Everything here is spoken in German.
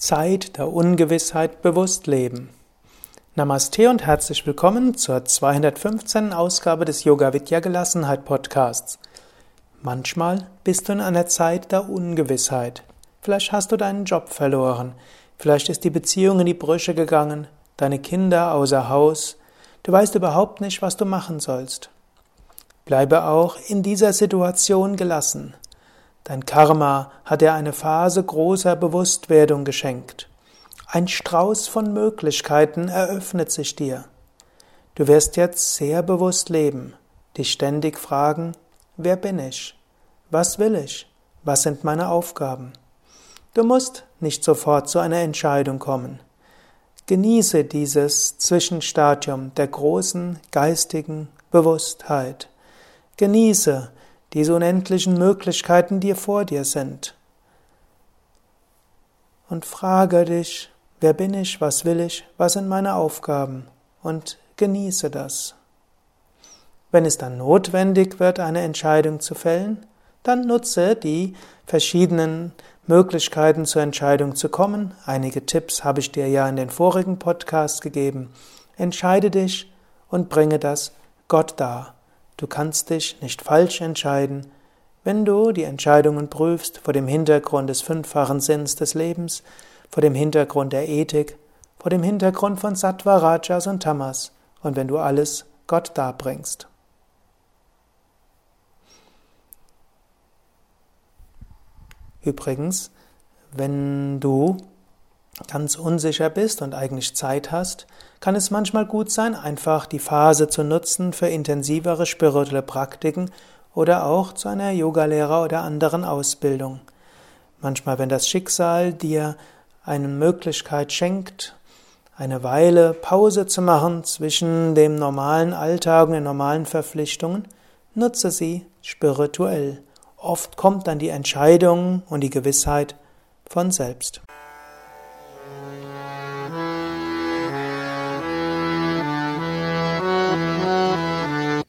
Zeit der Ungewissheit bewusst leben. Namaste und herzlich willkommen zur 215. Ausgabe des Yoga Vidya Gelassenheit Podcasts. Manchmal bist du in einer Zeit der Ungewissheit. Vielleicht hast du deinen Job verloren, vielleicht ist die Beziehung in die Brüche gegangen, deine Kinder außer Haus, du weißt überhaupt nicht, was du machen sollst. Bleibe auch in dieser Situation gelassen. Dein Karma hat dir eine Phase großer Bewusstwerdung geschenkt. Ein Strauß von Möglichkeiten eröffnet sich dir. Du wirst jetzt sehr bewusst leben, dich ständig fragen, wer bin ich? Was will ich? Was sind meine Aufgaben? Du musst nicht sofort zu einer Entscheidung kommen. Genieße dieses Zwischenstadium der großen geistigen Bewusstheit. Genieße diese unendlichen Möglichkeiten, die vor dir sind. Und frage dich, wer bin ich, was will ich, was sind meine Aufgaben und genieße das. Wenn es dann notwendig wird, eine Entscheidung zu fällen, dann nutze die verschiedenen Möglichkeiten zur Entscheidung zu kommen. Einige Tipps habe ich dir ja in den vorigen Podcasts gegeben. Entscheide dich und bringe das Gott dar. Du kannst dich nicht falsch entscheiden, wenn du die Entscheidungen prüfst vor dem Hintergrund des fünffachen Sinns des Lebens, vor dem Hintergrund der Ethik, vor dem Hintergrund von Sattva, Rajas und Tamas und wenn du alles Gott darbringst. Übrigens, wenn du ganz unsicher bist und eigentlich Zeit hast, kann es manchmal gut sein, einfach die Phase zu nutzen für intensivere spirituelle Praktiken oder auch zu einer Yogalehrer oder anderen Ausbildung. Manchmal, wenn das Schicksal dir eine Möglichkeit schenkt, eine Weile Pause zu machen zwischen dem normalen Alltag und den normalen Verpflichtungen, nutze sie spirituell. Oft kommt dann die Entscheidung und die Gewissheit von selbst.